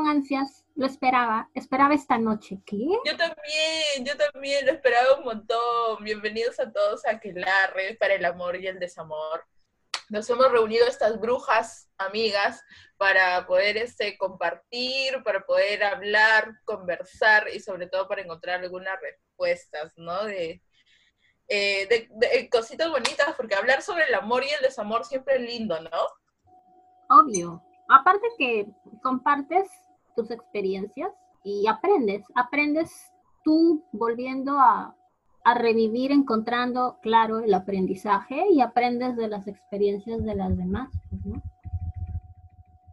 Con ansias, lo esperaba, esperaba esta noche. ¿Qué? Yo también, yo también lo esperaba un montón. Bienvenidos a todos a Aquelarre para el amor y el desamor. Nos hemos reunido estas brujas amigas para poder este, compartir, para poder hablar, conversar y sobre todo para encontrar algunas respuestas, ¿no? De, eh, de, cositas bonitas, porque hablar sobre el amor y el desamor siempre es lindo, ¿no? Obvio. Aparte que compartes tus experiencias y aprendes, aprendes tú volviendo a, a revivir, encontrando, claro, el aprendizaje y aprendes de las experiencias de las demás, pues.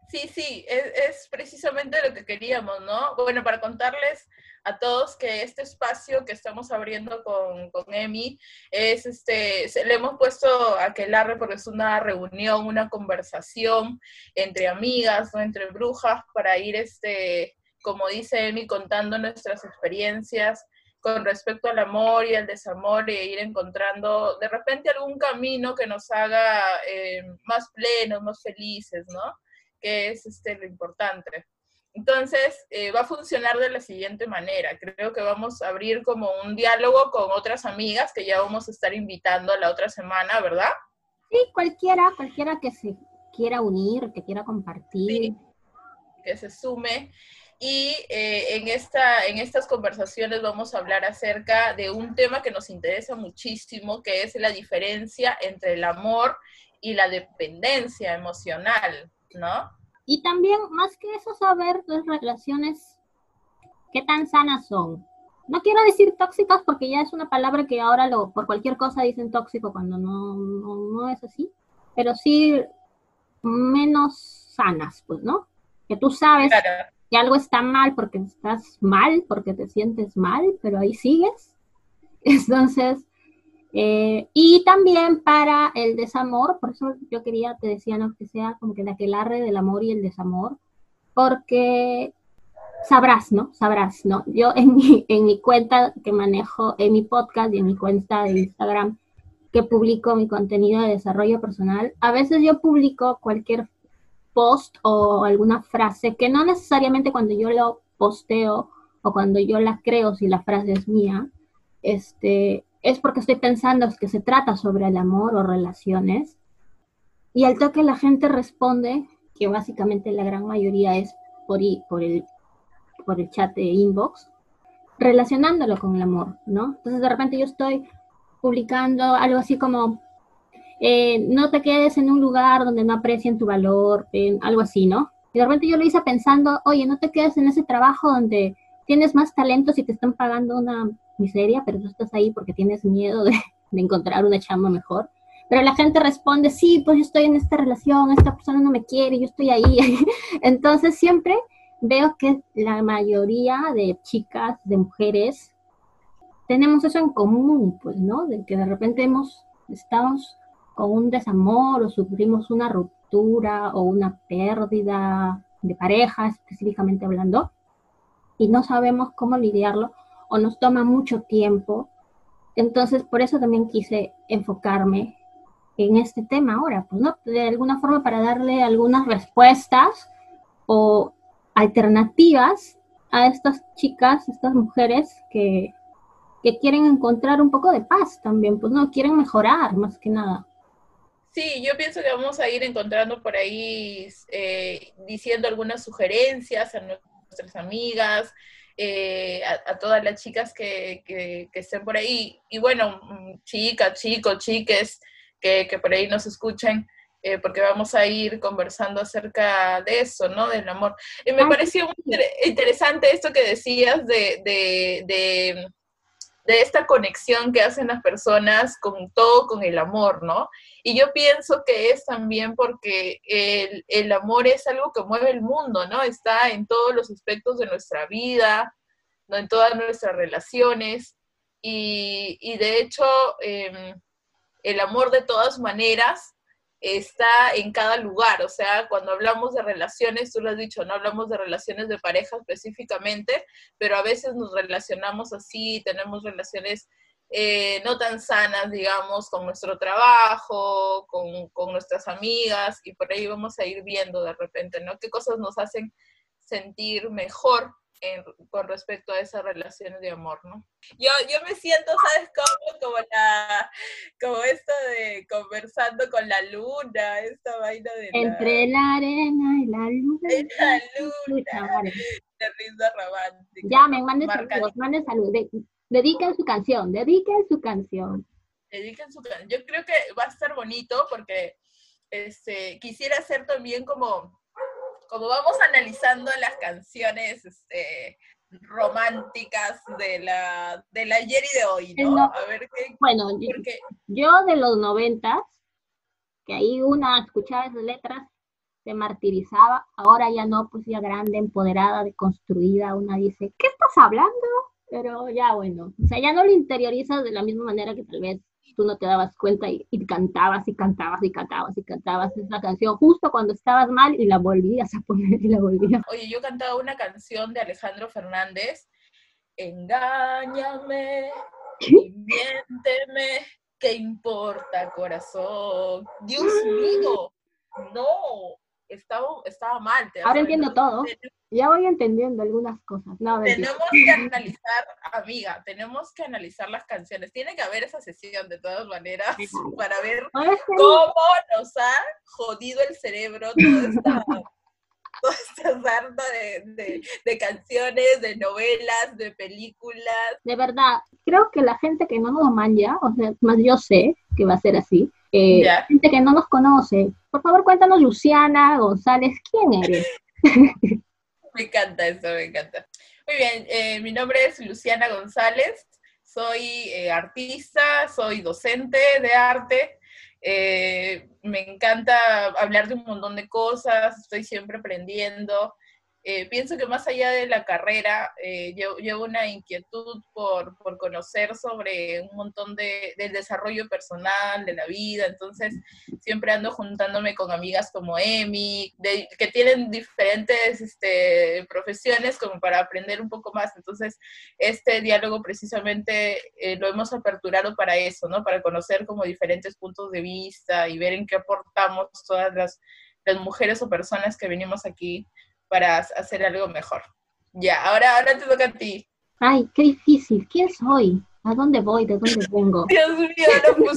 Sí, sí, es, precisamente lo que queríamos, ¿no? Bueno, para contarles a todos que este espacio que estamos abriendo con, con Emi es este, le hemos puesto a Aquelarre porque es una reunión, una conversación entre amigas, ¿no? entre brujas, para ir, este, como dice Emi, contando nuestras experiencias con respecto al amor y al desamor e ir encontrando de repente algún camino que nos haga eh, más plenos, más felices, ¿no? Que es este, lo importante. Entonces, eh, va a funcionar de la siguiente manera. Creo que vamos a abrir como un diálogo con otras amigas que ya vamos a estar invitando la otra semana, ¿verdad? Sí, cualquiera, cualquiera que se quiera unir, que quiera compartir. que se sume. Y eh, en, esta, en estas conversaciones vamos a hablar acerca de un tema que nos interesa muchísimo, que es la diferencia entre el amor y la dependencia emocional. ¿No? Y también, más que eso, saber las relaciones, qué tan sanas son. No quiero decir tóxicas porque ya es una palabra que ahora lo, por cualquier cosa dicen tóxico cuando no, no, es así, pero sí menos sanas, pues, ¿no? Que tú sabes que algo está mal porque estás mal, porque te sientes mal, pero ahí sigues. Entonces, eh, y también para el desamor, por eso yo quería, te decía, ¿no? que sea como que la aquelarre del amor y el desamor, porque sabrás, ¿no? Sabrás, ¿no? Yo en mi, en mi cuenta que manejo, en mi podcast y en mi cuenta de Instagram, que publico mi contenido de desarrollo personal, a veces yo publico cualquier post o alguna frase que no necesariamente cuando yo lo posteo o cuando yo la creo, si la frase es mía, este, es porque estoy pensando que se trata sobre el amor o relaciones. Y al toque la gente responde, que básicamente la gran mayoría es por, por, el, por el chat de inbox, relacionándolo con el amor, ¿no? Entonces de repente yo estoy publicando algo así como, eh, no te quedes en un lugar donde no aprecien tu valor, algo así, ¿no? Y de repente yo lo hice pensando, oye, no te quedes en ese trabajo donde tienes más talento si te están pagando una miseria, pero tú estás ahí porque tienes miedo de, encontrar una chamba mejor. Pero la gente responde, sí, pues yo estoy en esta relación, esta persona no me quiere, yo estoy ahí. Entonces siempre veo que la mayoría de chicas, de mujeres, tenemos eso en común, pues, ¿no? De que de repente hemos, estamos con un desamor o sufrimos una ruptura o una pérdida de pareja, específicamente hablando, y no sabemos cómo lidiarlo o nos toma mucho tiempo. Entonces, por eso también quise enfocarme en este tema ahora, pues, ¿no? De alguna forma para darle algunas respuestas o alternativas a estas chicas, estas mujeres que, que quieren encontrar un poco de paz también, pues, ¿no? Quieren mejorar más que nada. Sí, yo pienso que vamos a ir encontrando por ahí, eh, diciendo algunas sugerencias a nuestras amigas, eh, a, todas las chicas que, que, estén por ahí. Y bueno, mm, chicas, chicos, chiques que, que por ahí nos escuchen, eh, porque vamos a ir conversando acerca de eso, ¿no? Del amor. Me pareció muy interesante esto que decías de, de, de, de, esta conexión que hacen las personas con todo, con el amor, ¿no? Y yo pienso que es también porque el, el amor es algo que mueve el mundo, ¿no? Está en todos los aspectos de nuestra vida, ¿no? en todas nuestras relaciones. Y, y de hecho, em, el amor de todas maneras está en cada lugar. O sea, cuando hablamos de relaciones, tú lo has dicho, no hablamos de relaciones de pareja específicamente, pero a veces nos relacionamos así, tenemos relaciones eh, no tan sanas, digamos, con nuestro trabajo, con, con, nuestras amigas, y por ahí vamos a ir viendo de repente, ¿no? ¿Qué cosas nos hacen sentir mejor con respecto a esas relaciones de amor, ¿no? Yo, yo me siento, ¿sabes cómo? Como, la, como esto de conversando con la luna, esta vaina de Entre la, arena y la luna. la luna. De risa romántica. Llamen, manden saludos, manden saludos. dediquen su canción, dediquen su canción. Dediquen su canción. Yo creo que va a estar bonito porque este, quisiera hacer también como como vamos analizando las canciones este, románticas de la, de ayer y de hoy, ¿no? A ver qué. Bueno, yo de los noventas, que ahí una escuchaba esas letras, se martirizaba, ahora ya no, pues ya grande, empoderada, deconstruida, una dice, ¿qué estás hablando? Pero ya bueno, o sea, ya no lo interiorizas de la misma manera que tal vez tú no te dabas cuenta y, cantabas y cantabas y cantabas y cantabas esa canción justo cuando estabas mal y la volvías a poner y la volvías. Oye, yo cantaba una canción de Alejandro Fernández, Engáñame, y miénteme, ¿qué importa corazón? Dios mío, no, estaba, estaba mal. Ahora entiendo todo. Ya voy entendiendo algunas cosas. tenemos que analizar, amiga, tenemos que analizar las canciones. Tiene que haber esa sesión de todas maneras para ver cómo nos ha jodido el cerebro toda esta, toda esta sarta de, de, canciones, de novelas, de películas. De verdad, creo que la gente que no nos manja, o sea, más yo sé que va a ser así, eh, gente que no nos conoce, por favor cuéntanos, Luciana González, ¿quién eres? me encanta eso, me encanta. Muy bien, eh, mi nombre es Luciana González, soy eh, artista, soy docente de arte, me encanta hablar de un montón de cosas, estoy siempre aprendiendo. Eh, pienso que más allá de la carrera, eh, llevo, una inquietud por, por, conocer sobre un montón de, del desarrollo personal, de la vida, entonces siempre ando juntándome con amigas como Emi, que tienen diferentes este, profesiones como para aprender un poco más, entonces este diálogo precisamente eh, lo hemos aperturado para eso, ¿no? Para conocer como diferentes puntos de vista y ver en qué aportamos todas las, las mujeres o personas que venimos aquí para hacer algo mejor. Ya, ahora, ahora te toca a ti. Ay, qué difícil. ¿Quién soy? ¿A dónde voy? ¿De dónde vengo? Dios mío, ¿no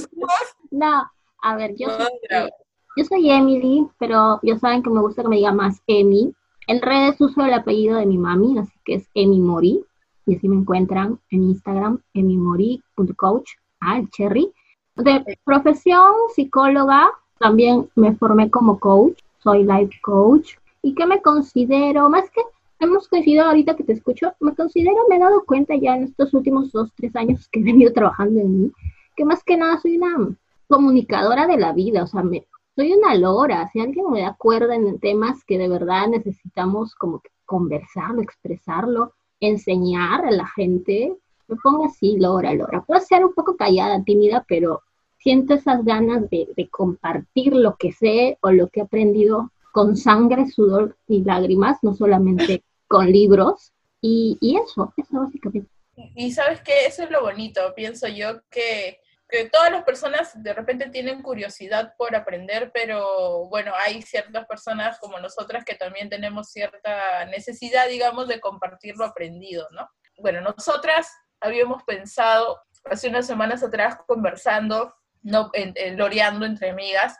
no, a ver, yo soy, yo soy Emily, pero ya saben que me gusta que me diga más Emi. En redes uso el apellido de mi mami, así que es Emi Mori. Y así me encuentran en Instagram, emimori.coach. Ah, el cherry. De profesión, psicóloga, también me formé como coach. Soy life coach, y que me considero, más que hemos coincidido ahorita que te escucho, me considero, me he dado cuenta ya en estos últimos dos, tres años que he venido trabajando en mí, que más que nada soy una comunicadora de la vida, o sea, me, soy una lora, si alguien me da cuerda en temas que de verdad necesitamos como que conversarlo, expresarlo, enseñar a la gente, me pongo así, lora, lora. Puedo ser un poco callada, tímida, pero siento esas ganas de compartir lo que sé o lo que he aprendido con sangre, sudor y lágrimas, no solamente con libros. Y, y eso, eso básicamente. Y sabes que eso es lo bonito, pienso yo que, que, todas las personas de repente tienen curiosidad por aprender, pero bueno, hay ciertas personas como nosotras que también tenemos cierta necesidad, digamos, de compartir lo aprendido, ¿no? Bueno, nosotras habíamos pensado hace unas semanas atrás conversando, no, en, loreando entre amigas,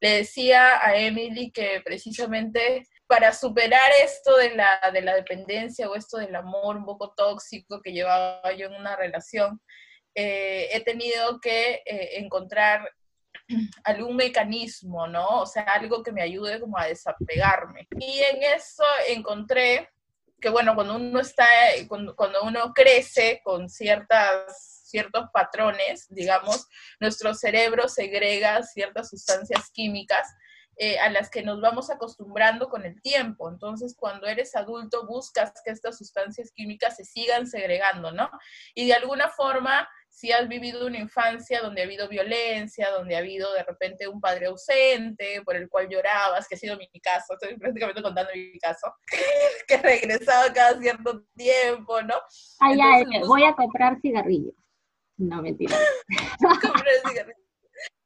le decía a Emily que precisamente para superar esto de la, de la dependencia o esto del amor un poco tóxico que llevaba yo en una relación, eh, he tenido que eh, encontrar algún mecanismo, ¿no? O sea, algo que me ayude como a desapegarme. Y en eso encontré que, bueno, cuando uno está, cuando, cuando uno crece con ciertas ciertos patrones, digamos, nuestro cerebro segrega ciertas sustancias químicas eh, a las que nos vamos acostumbrando con el tiempo. Entonces, cuando eres adulto, buscas que estas sustancias químicas se sigan segregando, ¿no? Y de alguna forma, si has vivido una infancia donde ha habido violencia, donde ha habido de repente un padre ausente por el cual llorabas, que ha sido mi caso, estoy prácticamente contando mi caso, que regresaba cada cierto tiempo, ¿no? Ay, ay, voy a comprar cigarrillos. No, mentira.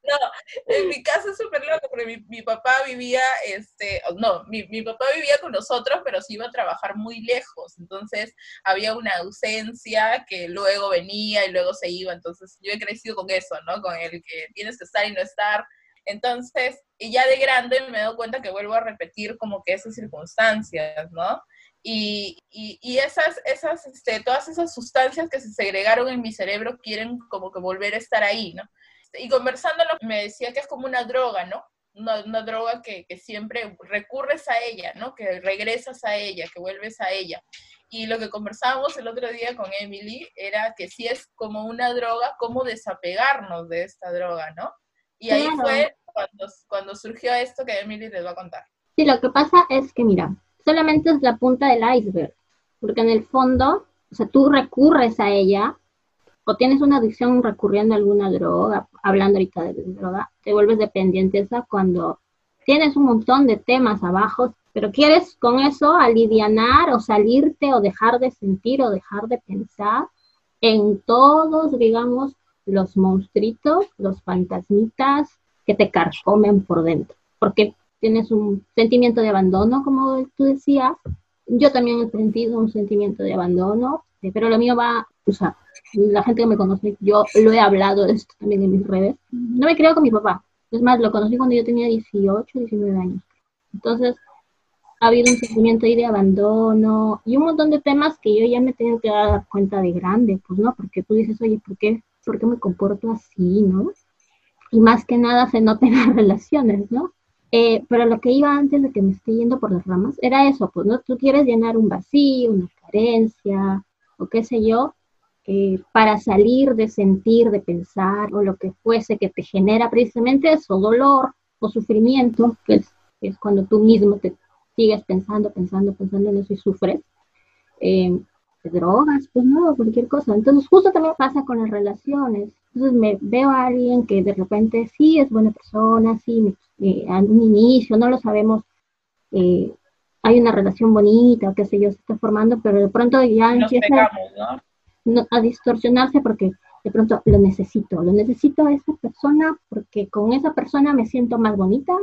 No, en mi caso es súper loco, porque mi, mi, papá vivía, este, no, mi, mi, papá vivía con nosotros, pero se iba a trabajar muy lejos, entonces había una ausencia que luego venía y luego se iba, entonces yo he crecido con eso, ¿no? Con el que tienes que estar y no estar. Entonces, y ya de grande me dado cuenta que vuelvo a repetir como que esas circunstancias, ¿no? Y, y, y, esas, esas, este, todas esas sustancias que se segregaron en mi cerebro quieren como que volver a estar ahí, ¿no? y conversándolo me decía que es como una droga, ¿no? Una, una droga que, que, siempre recurres a ella, ¿no? Que regresas a ella, que vuelves a ella. Y lo que conversábamos el otro día con Emily era que si es como una droga, cómo desapegarnos de esta droga, ¿no? Y ahí fue cuando, cuando surgió esto que Emily les va a contar. Sí, lo que pasa es que, mira, solamente es la punta del iceberg, porque en el fondo, o sea, tú recurres a ella o tienes una adicción recurriendo a alguna droga, hablando ahorita de droga, te vuelves dependiente esa cuando tienes un montón de temas abajo, pero quieres con eso alivianar o salirte o dejar de sentir o dejar de pensar en todos, digamos, los monstruitos, los fantasmitas que te carcomen por dentro, porque tienes un sentimiento de abandono, como tú decías. Yo también he sentido un sentimiento de abandono, pero lo mío va, o sea, la gente que me conoce, yo lo he hablado de esto también en mis redes. No me creo con mi papá. Es más, lo conocí cuando yo tenía 18, 19 años. Entonces, ha habido un sentimiento ahí de abandono y un montón de temas que yo ya me he tenido que dar cuenta de grande, pues no, porque tú dices, oye, ¿por qué, ¿por qué me comporto así, no? Y más que nada se nota en las relaciones, ¿no? Eh, pero lo que iba antes de que me esté yendo por las ramas era eso, pues, ¿no? Tú quieres llenar un vacío, una carencia, o qué sé yo, eh, para salir de sentir, de pensar o lo que fuese que te genera precisamente eso, dolor o sufrimiento, que es, cuando tú mismo te sigues pensando, pensando, pensando en eso y sufres. Eh, drogas, pues no, cualquier cosa. Entonces justo también pasa con las relaciones. Entonces me veo a alguien que de repente sí es buena persona, sí, eh, a un inicio no lo sabemos, hay una relación bonita, o qué sé yo, se está formando, pero de pronto ya empieza a distorsionarse porque de pronto lo necesito, lo necesito a esa persona porque con esa persona me siento más bonita,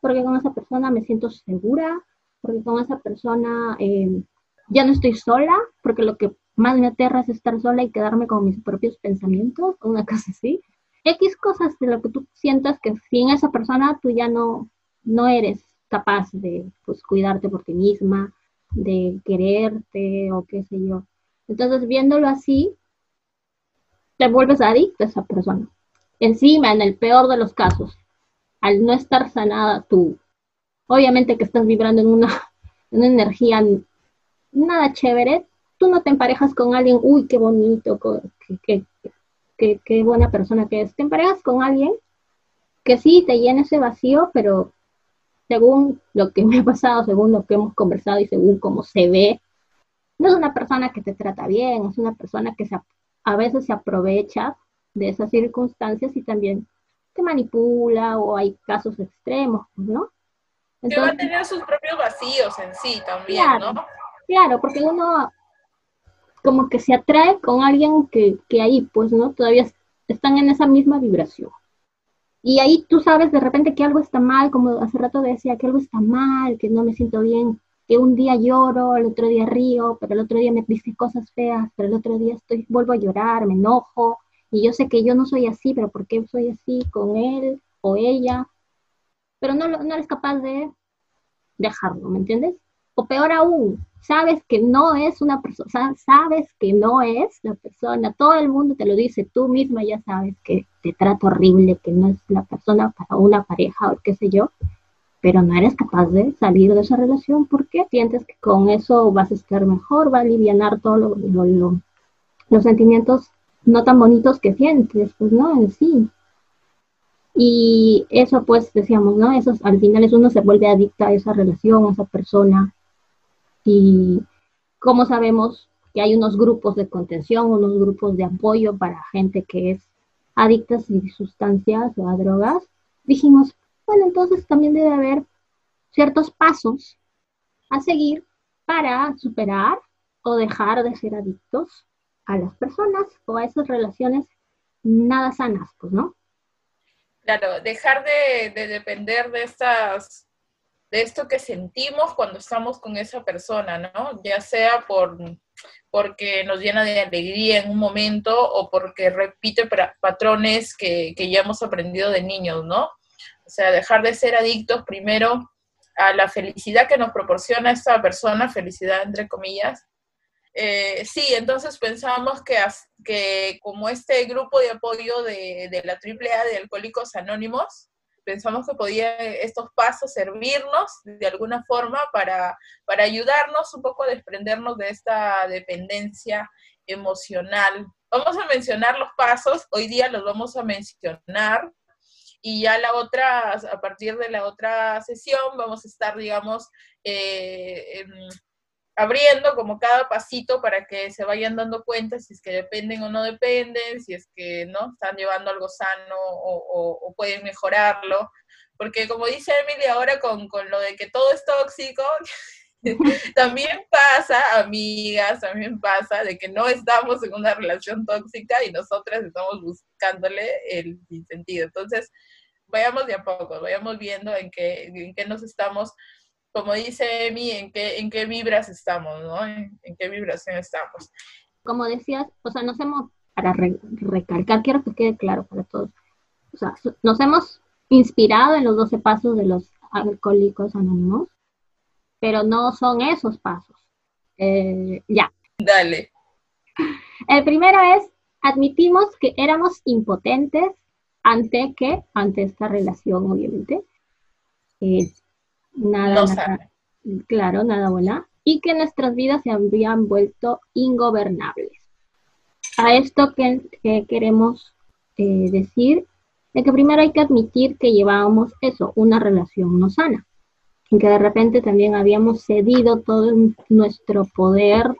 porque con esa persona me siento segura, porque con esa persona eh, ya no estoy sola, porque lo que más me aterra es estar sola y quedarme con mis propios pensamientos, una cosa así. X cosas de lo que tú sientas que sin esa persona tú ya no, no eres capaz de pues, cuidarte por ti misma, de quererte o qué sé yo. Entonces, viéndolo así, te vuelves adicto a esa persona. Encima, en el peor de los casos, al no estar sanada tú, obviamente que estás vibrando en una, una energía nada chévere, tú no te emparejas con alguien, uy, qué bonito, qué, qué buena persona que es. Te emparejas con alguien que sí te llena ese vacío, pero según lo que me ha pasado, según lo que hemos conversado y según cómo se ve, no es una persona que te trata bien, es una persona que se, a veces se aprovecha de esas circunstancias y también te manipula o hay casos extremos, ¿no? que va a tener sus propios vacíos en sí también, ¿no? Claro, porque uno como que se atrae con alguien que, que ahí, pues, ¿no? Todavía están en esa misma vibración. Y ahí tú sabes de repente que algo está mal, como hace rato decía, que algo está mal, que no me siento bien, que un día lloro, el otro día río, pero el otro día me dice cosas feas, pero el otro día estoy, vuelvo a llorar, me enojo, y yo sé que yo no soy así, pero ¿por qué soy así con él o ella? Pero no, no eres capaz de dejarlo, ¿me entiendes? O peor aún, sabes que no es una persona, sabes que no es la persona, todo el mundo te lo dice, tú misma ya sabes que te trata horrible, que no es la persona para una pareja o qué sé yo, pero no eres capaz de salir de esa relación porque sientes que con eso vas a estar mejor, va a aliviar todos los sentimientos no tan bonitos que sientes, pues no, en sí. Y eso pues decíamos, ¿no? Eso al final es uno se vuelve adicta a esa relación, a esa persona, y cómo sabemos que hay unos grupos de contención, unos grupos de apoyo para gente que es adicta a sustancias o a drogas, dijimos, bueno, entonces también debe haber ciertos pasos a seguir para superar o dejar de ser adictos a las personas o a esas relaciones nada sanas, pues, ¿no? Claro, dejar de, de depender de estas de esto que sentimos cuando estamos con esa persona, ¿no? Ya sea por, porque nos llena de alegría en un momento o porque repite patrones que, que ya hemos aprendido de niños, ¿no? O sea, dejar de ser adictos primero a la felicidad que nos proporciona esta persona, felicidad entre comillas. Eh, sí, entonces pensamos que, que como este grupo de apoyo de, de la AAA de Alcohólicos Anónimos, pensamos que podía estos pasos servirnos de alguna forma para, para ayudarnos un poco a desprendernos de esta dependencia emocional. Vamos a mencionar los pasos, hoy día los vamos a mencionar y ya la otra, a partir de la otra sesión vamos a estar, digamos, eh, abriendo como cada pasito para que se vayan dando cuenta si es que dependen o no dependen, si es que no están llevando algo sano o, pueden mejorarlo. Porque como dice Emily ahora con, con lo de que todo es tóxico, también pasa, amigas, también pasa de que no estamos en una relación tóxica y nosotras estamos buscándole el sentido. Entonces, vayamos de a poco, vayamos viendo en qué, en qué nos estamos como dice Emi, en qué, en qué vibras estamos, ¿no? En, qué vibración estamos. Como decías, o sea, nos hemos, para recalcar, quiero que quede claro para todos, o sea, nos hemos inspirado en los 12 pasos de los alcohólicos anónimos, pero no son esos pasos. Eh, ya. Dale. El primero es, admitimos que éramos impotentes ante que, ante esta relación, obviamente. Eh, nada, claro, nada buena, y que nuestras vidas se habían vuelto ingobernables. A esto que, queremos eh, decir, de que primero hay que admitir que llevábamos eso, una relación no sana, y que de repente también habíamos cedido todo nuestro poder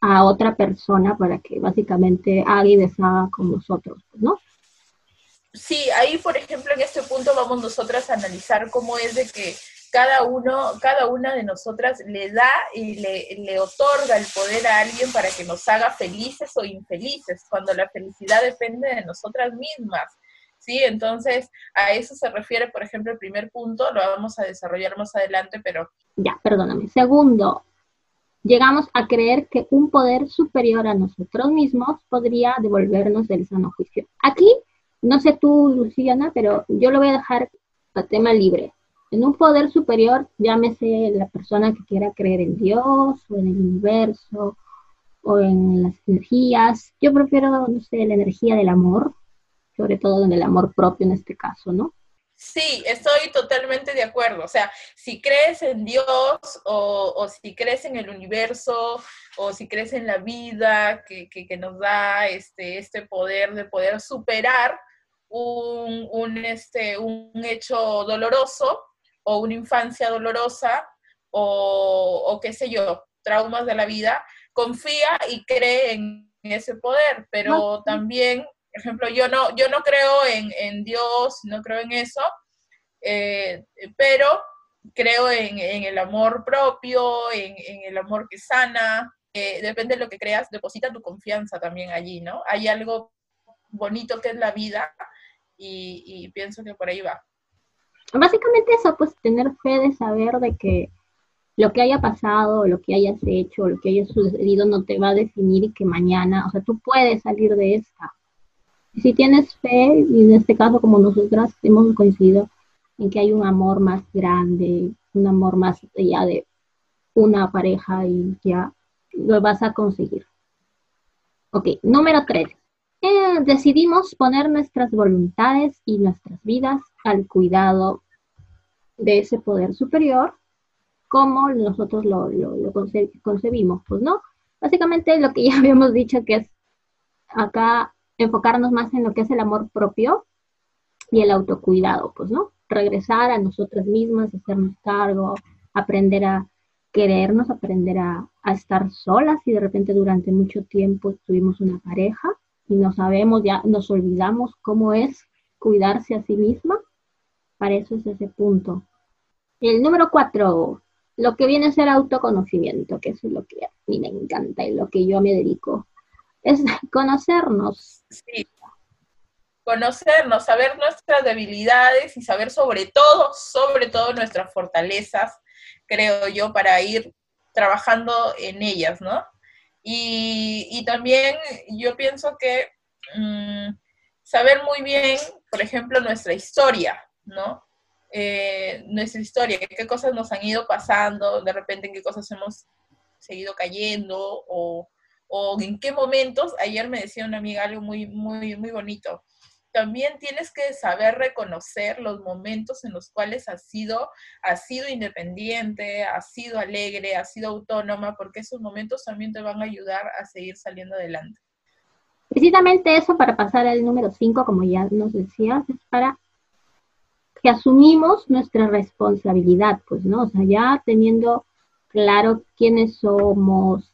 a otra persona para que básicamente haga y deshaga con nosotros, ¿no? Sí, ahí por ejemplo en este punto vamos nosotras a analizar cómo es de que cada uno, cada una de nosotras le da y le, otorga el poder a alguien para que nos haga felices o infelices, cuando la felicidad depende de nosotras mismas. ¿Sí? Entonces, a eso se refiere, por ejemplo, el primer punto, lo vamos a desarrollar más adelante, pero... Ya, perdóname. Segundo, llegamos a creer que un poder superior a nosotros mismos podría devolvernos del sano juicio. Aquí no sé tú, Luciana, pero yo lo voy a dejar a tema libre. En un poder superior, llámese la persona que quiera creer en Dios o en el universo o en las energías. Yo prefiero, no sé, la energía del amor, sobre todo en el amor propio en este caso, ¿no? Sí, estoy totalmente de acuerdo. O sea, si crees en Dios o, si crees en el universo o si crees en la vida que, que, nos da este, este poder de poder superar un, este, un hecho doloroso o una infancia dolorosa o, o, qué sé yo, traumas de la vida, confía y cree en ese poder, pero también, por ejemplo, yo no, yo no creo en, en Dios, no creo en eso, eh, pero creo en, en, el amor propio, en, en el amor que sana, eh, depende de lo que creas, deposita tu confianza también allí, ¿no? Hay algo bonito que es la vida y, pienso que por ahí va. Básicamente eso, pues tener fe de saber de que lo que haya pasado, lo que hayas hecho, lo que haya sucedido no te va a definir y que mañana, o sea, tú puedes salir de esta. si tienes fe, y en este caso como nosotras hemos coincidido en que hay un amor más grande, un amor más allá de una pareja y ya lo vas a conseguir. Ok, número tres. Decidimos poner nuestras voluntades y nuestras vidas al cuidado de ese poder superior como nosotros lo, concebimos, pues no. Básicamente lo que ya habíamos dicho que es acá enfocarnos más en lo que es el amor propio y el autocuidado, pues no. Regresar a nosotras mismas, hacernos cargo, aprender a querernos, aprender a, a estar solas y de repente durante mucho tiempo tuvimos una pareja y no sabemos, ya nos olvidamos cómo es cuidarse a sí misma. Para eso es ese punto. El número cuatro, lo que viene a ser autoconocimiento, que es lo que a mí me encanta y lo que yo me dedico es conocernos. Sí. Conocernos, saber nuestras debilidades y saber sobre todo, sobre todo nuestras fortalezas, creo yo, para ir trabajando en ellas, ¿no? Y, también yo pienso que mm, saber muy bien, por ejemplo, nuestra historia, ¿no? Eh, nuestra historia, qué cosas nos han ido pasando, de repente en qué cosas hemos seguido cayendo o, o en qué momentos, ayer me decía una amiga algo muy, muy, muy bonito, también tienes que saber reconocer los momentos en los cuales has sido, has sido independiente, has sido alegre, has sido autónoma, porque esos momentos también te van a ayudar a seguir saliendo adelante. Precisamente eso para pasar al número 5, como ya nos decías, es para que asumimos nuestra responsabilidad, pues, ¿no? O sea, ya teniendo claro quiénes somos,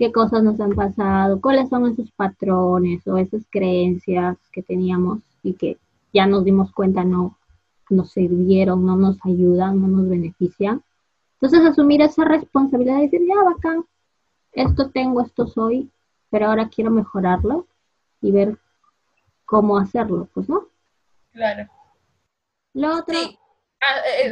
qué cosas nos han pasado, cuáles son esos patrones o esas creencias que teníamos y que ya nos dimos cuenta no nos sirvieron, no nos ayudan, no nos benefician. Entonces asumir esa responsabilidad y decir, ya bacán, esto tengo, esto soy, pero ahora quiero mejorarlo y ver cómo hacerlo, pues, ¿no? Claro. Lo otro,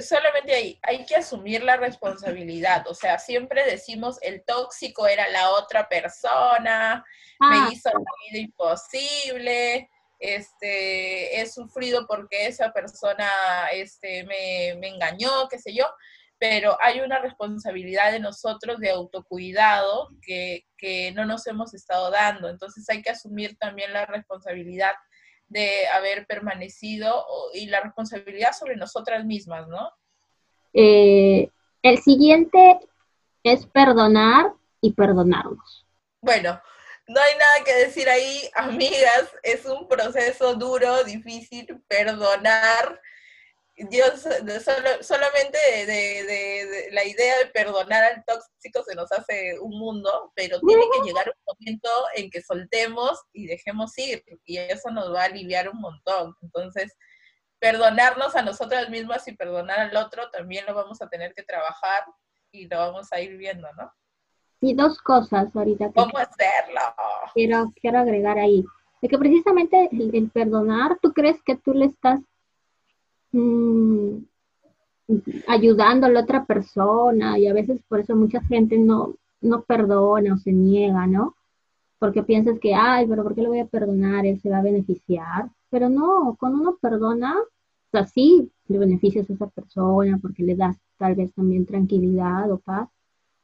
solamente ahí, hay que asumir la responsabilidad. O sea, siempre decimos el tóxico era la otra persona, me ah. hizo la vida imposible, este, he sufrido porque esa persona este, me, me engañó, qué sé yo, pero hay una responsabilidad de nosotros de autocuidado que, que no nos hemos estado dando. Entonces hay que asumir también la responsabilidad de haber permanecido y la responsabilidad sobre nosotras mismas, ¿no? Eh, el siguiente es perdonar y perdonarnos. Bueno, no hay nada que decir ahí, amigas, es un proceso duro, difícil, perdonar Dios, solamente de, la idea de perdonar al tóxico se nos hace un mundo, pero tiene que llegar un momento en que soltemos y dejemos ir, y eso nos va a aliviar un montón. Entonces, perdonarnos a nosotras mismas y perdonar al otro también lo vamos a tener que trabajar y lo vamos a ir viendo, ¿no? Y dos cosas ahorita. ¿Cómo hacerlo? Quiero, quiero agregar ahí. De que precisamente el perdonar, ¿tú crees que tú le estás Mm, ayudando a la otra persona y a veces por eso mucha gente no, no perdona o se niega, ¿no? Porque piensas que, ay, pero ¿por qué le voy a perdonar? Él se va a beneficiar. Pero no, cuando uno perdona, o sea, sí, le beneficias a esa persona porque le das tal vez también tranquilidad o paz,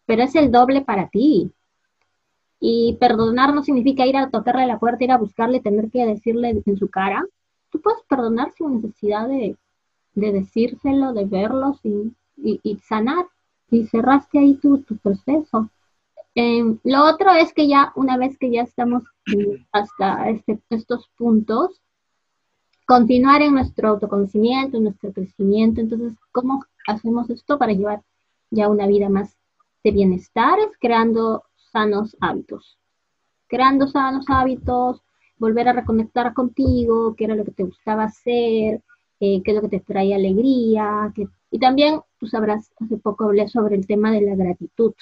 pero es el doble para ti. Y perdonar no significa ir a tocarle la puerta, ir a buscarle, tener que decirle en su cara. Tú puedes perdonar sin necesidad de, de decírselo, de verlo y, sanar. Y cerraste ahí tu, tu proceso. Em, lo otro es que ya una vez que ya estamos hasta este, estos puntos, continuar en nuestro autoconocimiento, en nuestro crecimiento. Entonces, ¿cómo hacemos esto para llevar ya una vida más de bienestar? Es creando sanos hábitos. Creando sanos hábitos, volver a reconectar contigo, qué era lo que te gustaba hacer, qué es lo que te trae alegría. Y también, tú sabrás, hace poco hablé sobre el tema de la gratitud.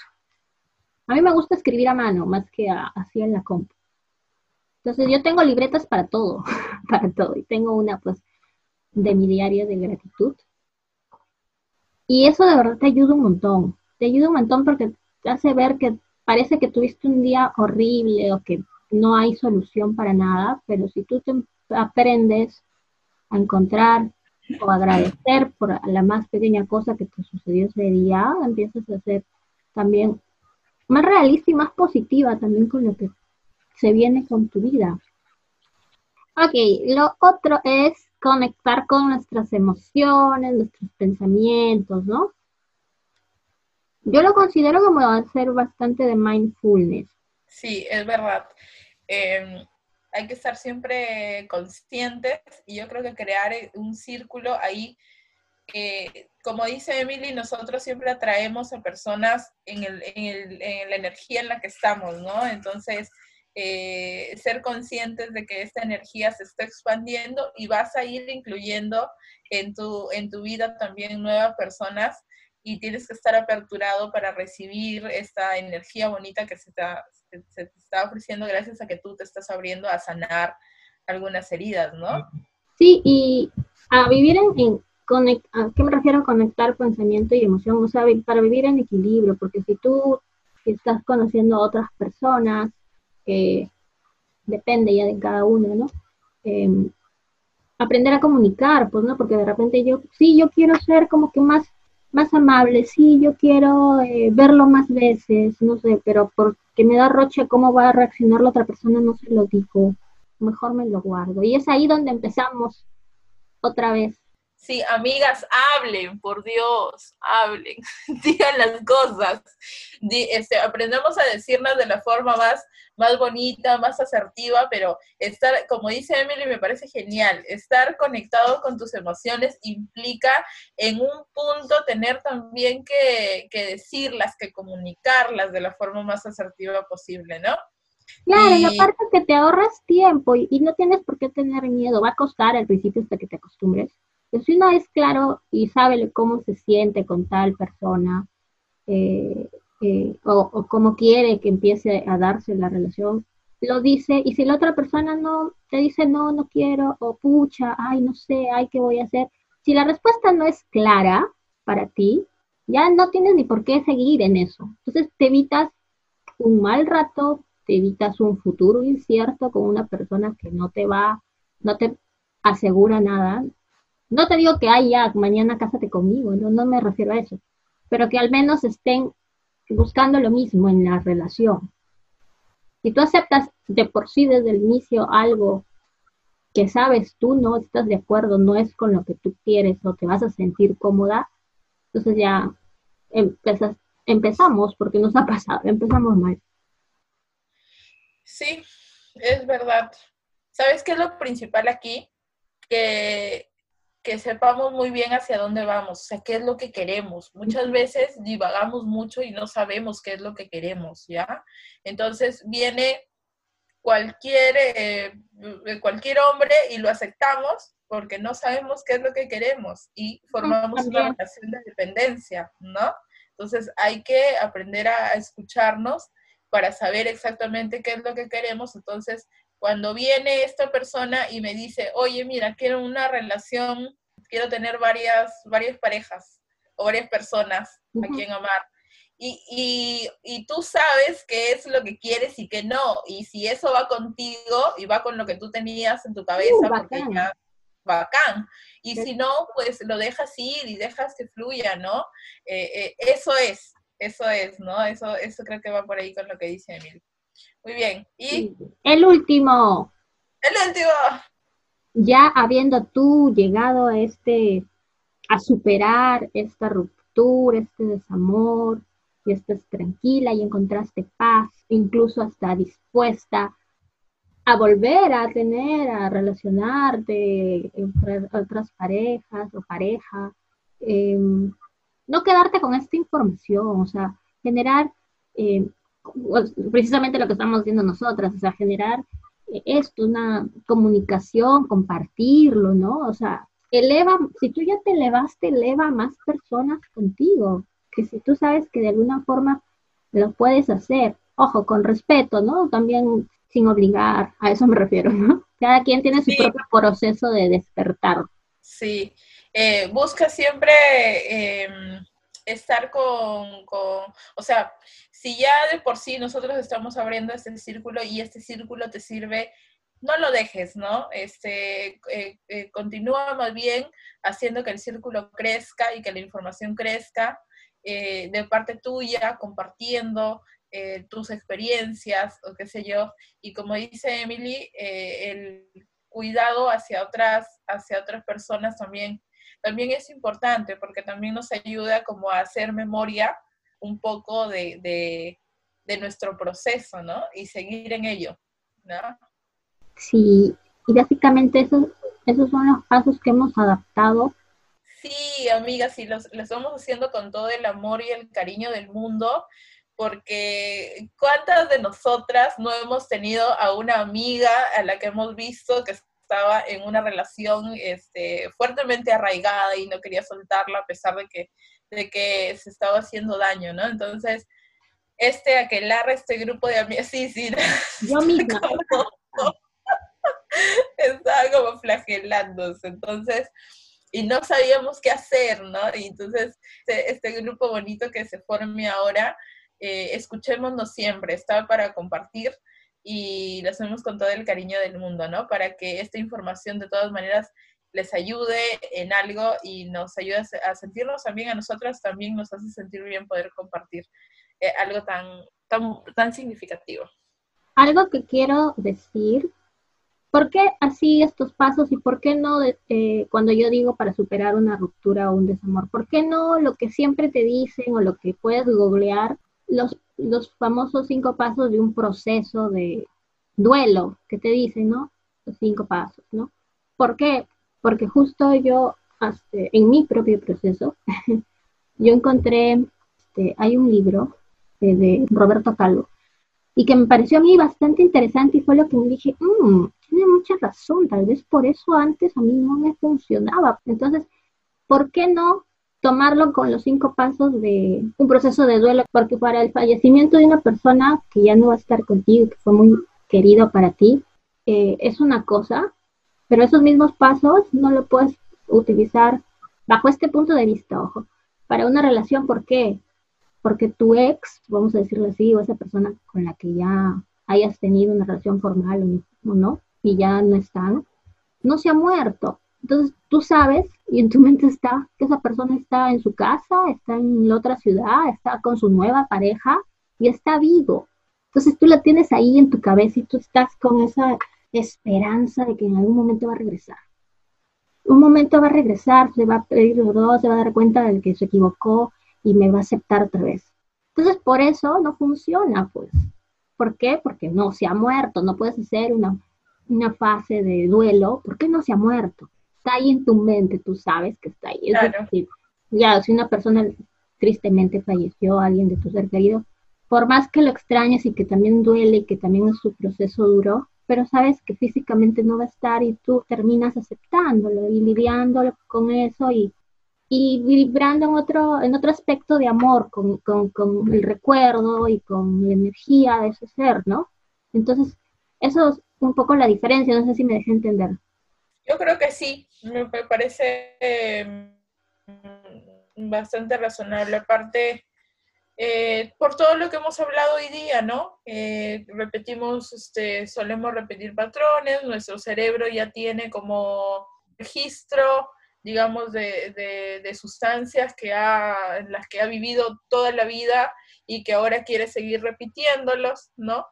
A mí me gusta escribir a mano más que así en la compu. Entonces yo tengo libretas para todo, para todo. Y tengo una pues de mi diario de gratitud. Y eso de verdad te ayuda un montón. Te ayuda un montón porque te hace ver que parece que tuviste un día horrible o que no hay solución para nada, pero si tú te aprendes a encontrar o agradecer por la más pequeña cosa que te sucedió ese día, empiezas a ser también más realista y más positiva también con lo que se viene con tu vida. Ok, lo otro es conectar con nuestras emociones, nuestros pensamientos, ¿no? Yo lo considero como hacer bastante de mindfulness. Sí, es verdad. Em, hay que estar siempre conscientes y yo creo que crear un círculo ahí, como dice Emily, nosotros siempre atraemos a personas en, la energía en la que estamos, ¿no? Entonces, eh, ser conscientes de que esta energía se está expandiendo y vas a ir incluyendo en tu, en tu vida también nuevas personas y tienes que estar aperturado para recibir esta energía bonita que se está, se te está ofreciendo gracias a que tú te estás abriendo a sanar algunas heridas, ¿no? Sí, y a vivir en, ¿a qué me refiero a conectar pensamiento y emoción? O sea, para vivir en equilibrio, porque si tú estás conociendo a otras personas, depende ya de cada uno, ¿no? Em, aprender a comunicar, pues, ¿no? Porque de repente yo, sí, yo quiero ser como que más, más amable, sí, yo quiero eh, verlo más veces, no sé, pero porque me da roche cómo va a reaccionar la otra persona, no se lo digo, mejor me lo guardo. Y es ahí donde empezamos otra vez Sí, amigas, hablen, por Dios, hablen, digan las cosas. este, aprendemos a decirlas de la forma más, más bonita, más asertiva, pero estar, como dice Emily, me parece genial, estar conectado con tus emociones implica en un punto tener también que, que decirlas, que comunicarlas de la forma más asertiva posible, ¿no? Claro, y aparte que te ahorras tiempo y, y no tienes por qué tener miedo, va a costar al principio hasta que te acostumbres pues si uno es claro y sabe cómo se siente con tal persona eh, eh, o, cómo quiere que empiece a darse la relación, lo dice y si la otra persona no te dice no, no quiero o pucha, ay, no sé, ay, ¿qué voy a hacer? Si la respuesta no es clara para ti, ya no tienes ni por qué seguir en eso. Entonces te evitas un mal rato, te evitas un futuro incierto con una persona que no te va, no te asegura nada, no te digo que, ay, ya, mañana cásate conmigo, no, no me refiero a eso, pero que al menos estén buscando lo mismo en la relación. Si tú aceptas de por sí desde el inicio algo que sabes tú no estás de acuerdo, no es con lo que tú quieres o te vas a sentir cómoda, entonces ya empezamos, porque nos ha pasado, empezamos mal. Sí, es verdad. ¿Sabes qué es lo principal aquí? Que que sepamos muy bien hacia dónde vamos, o sea, qué es lo que queremos. Muchas veces divagamos mucho y no sabemos qué es lo que queremos, ¿ya? Entonces viene cualquier, eh, cualquier hombre y lo aceptamos porque no sabemos qué es lo que queremos y formamos una relación de dependencia, ¿no? Entonces hay que aprender a escucharnos para saber exactamente qué es lo que queremos. Entonces, cuando viene esta persona y me dice, oye, mira, quiero una relación, quiero tener varias, varias parejas o varias personas a quien amar. Y, tú sabes qué es lo que quieres y qué no. Y si eso va contigo y va con lo que tú tenías en tu cabeza, uh, porque ya bacán. Y si no, pues lo dejas ir y dejas que fluya, ¿no? Eh, eh, eso es, eso es, ¿no? Eso, eso creo que va por ahí con lo que dice Emil. Muy bien. Y el último. El último. Ya habiendo tú llegado a este, a superar esta ruptura, este desamor, y estás tranquila y encontraste paz, incluso hasta dispuesta a volver a tener, a relacionarte entre otras parejas o pareja, em, no quedarte con esta información, o sea, generar eh, pues, precisamente lo que estamos haciendo nosotras, o sea, generar esto, una comunicación, compartirlo, ¿no? O sea, eleva, si tú ya te elevaste, eleva a más personas contigo, que si tú sabes que de alguna forma lo puedes hacer, ojo, con respeto, ¿no? También sin obligar, a eso me refiero, ¿no? Cada quien tiene su propio proceso de despertar. Sí, eh, busca siempre em, estar con, con, o sea, si ya de por sí nosotros estamos abriendo este círculo y este círculo te sirve, no lo dejes, ¿no? Este, eh, eh, continúa más bien haciendo que el círculo crezca y que la información crezca eh, de parte tuya, compartiendo tus experiencias o qué sé yo. Y como dice Emily, el cuidado hacia otras, hacia otras personas también, también es importante porque también nos ayuda como a hacer memoria un poco de, nuestro proceso, ¿no? Y seguir en ello, ¿no? Sí, y básicamente esos, esos son los pasos que hemos adaptado. Sí, amigas, y los, los estamos haciendo con todo el amor y el cariño del mundo, porque ¿cuántas de nosotras no hemos tenido a una amiga a la que hemos visto que estaba en una relación este, fuertemente arraigada y no quería soltarla a pesar de que de que se estaba haciendo daño, ¿no? Entonces, este aquelarre, este grupo de amigos, sí, sí. Yo misma. estaba como flagelándose, entonces, y no sabíamos qué hacer, ¿no? Y entonces, este, este grupo bonito que se forme ahora, eh, escuchémonos siempre, está para compartir y lo hacemos con todo el cariño del mundo, ¿no? Para que esta información de todas maneras les ayude en algo y nos ayude a sentirnos también a nosotras, también nos hace sentir bien poder compartir eh, algo tan, tan, tan significativo. Algo que quiero decir, ¿por qué así estos pasos y por qué no eh, cuando yo digo para superar una ruptura o un desamor? ¿Por qué no lo que siempre te dicen o lo que puedes googlear, los, los famosos cinco pasos de un proceso de duelo que te dicen, ¿no? Los cinco pasos, ¿no? ¿Por qué? Porque justo yo, en mi propio proceso, yo encontré, este, hay un libro de Roberto Calvo, y que me pareció a mí bastante interesante y fue lo que me dije, mmm, tiene mucha razón, tal vez por eso antes a mí no me funcionaba. Entonces, ¿por qué no tomarlo con los cinco pasos de un proceso de duelo? Porque para el fallecimiento de una persona que ya no va a estar contigo, que fue muy querido para ti, eh, es una cosa, pero esos mismos pasos no lo puedes utilizar bajo este punto de vista, ojo, para una relación, ¿por qué? porque tu ex, vamos a decirlo así, o esa persona con la que ya hayas tenido una relación formal o no, y ya no están, no se ha muerto. Entonces tú sabes y en tu mente está que esa persona está en su casa, está en la otra ciudad, está con su nueva pareja y está vivo. Entonces tú la tienes ahí en tu cabeza y tú estás con esa esperanza de que en algún momento va a regresar. Un momento va a regresar, se va a pedir dos, se va a dar cuenta de que se equivocó, y me va a aceptar otra vez. Entonces, por eso no funciona, pues. ¿Por qué? Porque no se ha muerto, no puedes hacer una, una fase de duelo porque no se ha muerto. Está ahí en tu mente, tú sabes que está ahí. Claro. ya, si una persona tristemente falleció, alguien de tu ser querido, por más que lo extrañes y que también duele y que también es su proceso duro, pero sabes que físicamente no va a estar y tú terminas aceptándolo y lidiándolo con eso y y vibrando en otro, en otro aspecto de amor, con, con, con, el recuerdo y con la energía de ese ser, ¿no? Entonces, eso es un poco la diferencia, no sé si me dejé entender. Yo creo que sí, me parece eh, bastante razonable. Aparte, eh, por todo lo que hemos hablado hoy día, ¿no? Eh, repetimos, este, solemos repetir patrones, nuestro cerebro ya tiene como registro digamos, de, de, sustancias que ha, las que ha vivido toda la vida y que ahora quiere seguir repitiéndolos, ¿no?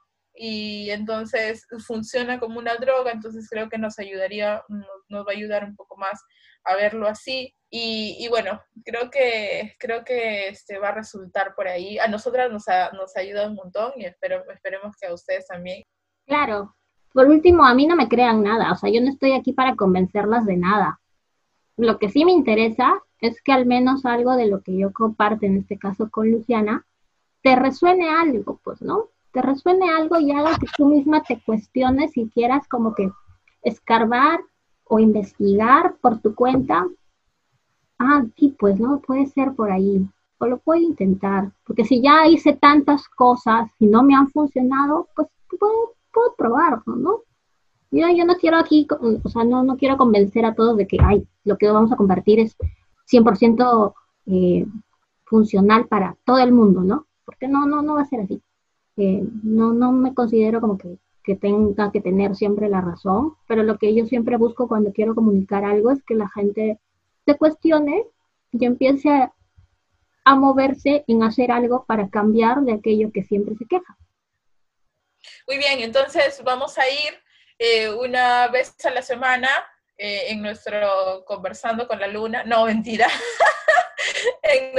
Y entonces funciona como una droga, entonces creo que nos ayudaría, nos, va a ayudar un poco más a verlo así. Y, bueno, creo que, creo que este, va a resultar por ahí. A nosotras nos ha, nos ha ayudado un montón y espero, esperemos que a ustedes también. Claro. Por último, a mí no me crean nada, o sea, yo no estoy aquí para convencerlas de nada lo que sí me interesa es que al menos algo de lo que yo comparto, en este caso con Luciana, te resuene algo, pues, ¿no? Te resuene algo y haga que tú misma te cuestiones y quieras como que escarbar o investigar por tu cuenta. Ah, sí, pues, ¿no? Puede ser por ahí. O lo puedo intentar. Porque si ya hice tantas cosas y no me han funcionado, pues puedo, puedo probarlo, ¿no? Yo, yo no quiero aquí, o sea, no, no quiero convencer a todos de que, ay, lo que vamos a compartir es 100% eh, funcional para todo el mundo, ¿no? Porque no, no, no va a ser así. No, no me considero como que, que tenga que tener siempre la razón, pero lo que yo siempre busco cuando quiero comunicar algo es que la gente se cuestione y empiece a, moverse en hacer algo para cambiar de aquello que siempre se queja. Muy bien, entonces vamos a ir eh, una vez a la semana eh, en nuestro Conversando con la Luna, no, mentira, en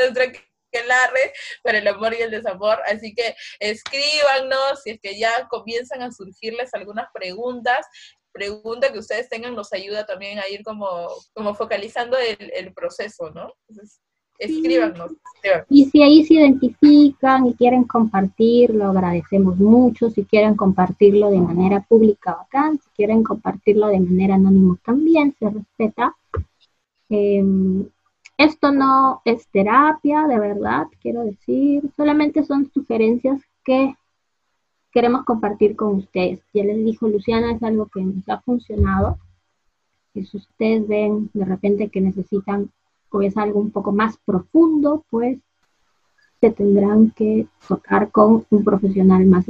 nuestro quelarre para el amor y el desamor. Así que escríbanos si es que ya comienzan a surgirles algunas preguntas. Pregunta que ustedes tengan nos ayuda también a ir como, como focalizando el, el proceso, ¿no? Entonces, escríbanos. Y si ahí se identifican y quieren compartirlo, agradecemos mucho. Si quieren compartirlo de manera pública, bacán. Si quieren compartirlo de manera anónima, también se respeta. Em, Esto no es terapia, de verdad, quiero decir, solamente son sugerencias que queremos compartir con ustedes. Ya les dijo Luciana, es algo que nos ha funcionado. Y si ustedes ven de repente que necesitan o es algo un poco más profundo, pues se tendrán que tocar con un profesional más,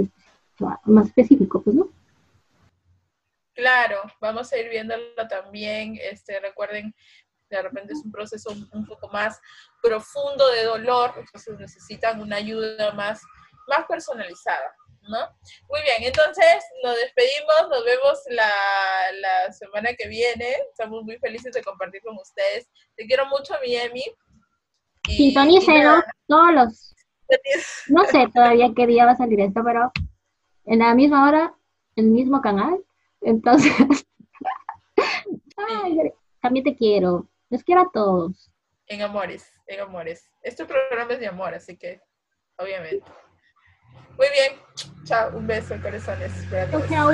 más específico, pues, ¿no? Claro, vamos a ir viéndolo también. Este, recuerden, de repente es un proceso un, poco más profundo de dolor, entonces necesitan una ayuda más, más personalizada. ¿no? Muy bien, entonces nos despedimos, nos vemos la, la semana que viene. Estamos muy felices de compartir con ustedes. Te quiero mucho, mi Emi. Sintonícenos todos los... No sé todavía qué día va a salir esto, pero en la misma hora, en el mismo canal. Entonces, también te quiero. Les quiero a todos. En amores, en amores. Este programa es de amor, así que, obviamente. Muy bien. Chao. Un beso, corazones. Chao.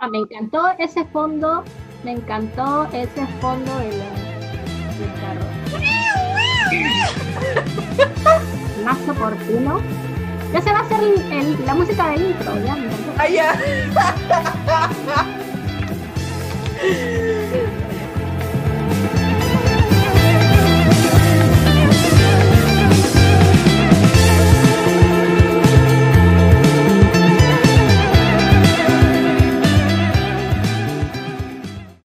Ah, me encantó ese fondo, me encantó ese fondo de la, del carro. Más oportuno. Ya se va a hacer el, la música del intro, ya. Ah, ya.